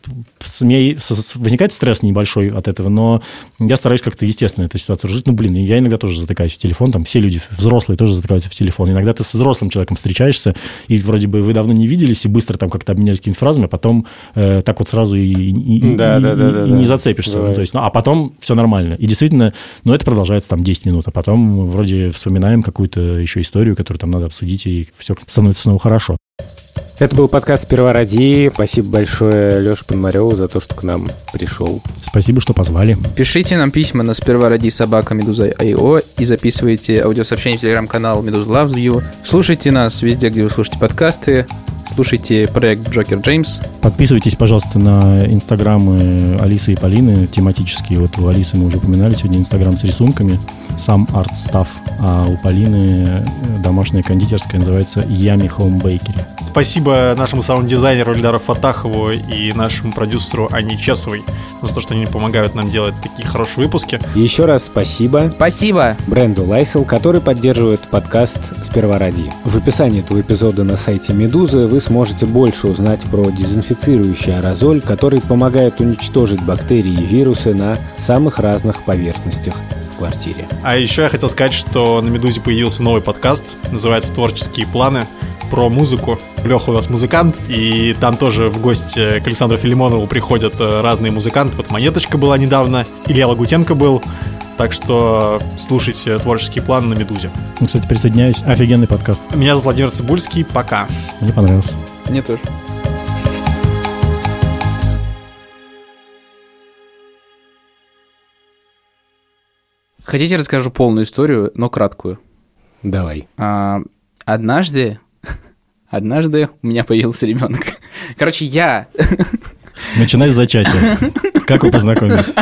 мне возникает стресс небольшой от этого, но я стараюсь как-то естественно эту ситуацию жить. Ну, блин, я иногда тоже затыкаюсь в телефон, там все люди, взрослые тоже затыкаются в телефон. Иногда ты с взрослым человеком встречаешься, и вроде бы вы давно не виделись, и быстро там как-то обменялись какими-то фразами, а потом э, так вот сразу и, и- Да, и- да, да, и- да, и не зацепишься. Ну, то есть, ну, а потом все нормально. И действительно, ну, это продолжается там 10 минут, а потом вроде вспоминаем какую-то еще историю, которую там надо обсудить, и все становится снова хорошо. Это был подкаст «Сперва ради». Спасибо большое Леше Пономареву за то, что к нам пришел. Спасибо, что позвали. Пишите нам письма на сперва ради собака Медуза IO и записывайте аудиосообщения в телеграм-канал Медуза Loves You. Слушайте нас везде, где вы слушаете подкасты. Слушайте проект Джокер Джеймс. Подписывайтесь, пожалуйста, на инстаграмы Алисы и Полины тематические. Вот у Алисы мы уже упоминали сегодня инстаграм с рисунками, сам арт-став, а у Полины э, домашняя кондитерская называется Yummy Home Bakery. спасибо нашему саунд-дизайнеру Ильдару Фатахову и нашему продюсеру Ане Чесовой за то, что они помогают нам делать такие хорошие выпуски. И еще раз спасибо Спасибо. бренду Lysol, который поддерживает подкаст «Сперва ради». В описании этого эпизода на сайте «Медузы» вы сможете больше узнать про дезинфицирующий аэрозоль, который помогает уничтожить бактерии и вирусы на самых разных поверхностях квартире. А еще я хотел сказать, что на «Медузе» появился новый подкаст, называется «Творческие планы», про музыку. Леха у нас музыкант, и там тоже в гости к Александру Филимонову приходят э, разные музыканты. Вот «Монеточка» была недавно, Илья Лагутенко был. Так что слушайте «Творческие планы» на «Медузе». Ну, Кстати, присоединяюсь. Офигенный подкаст. Меня зовут Владимир Цибульский. Пока. Мне понравился. Мне тоже. Хотите, расскажу полную историю, но краткую. Давай. А, однажды, однажды у меня появился ребенок. Короче, я Начинай с зачатия. Как вы познакомились?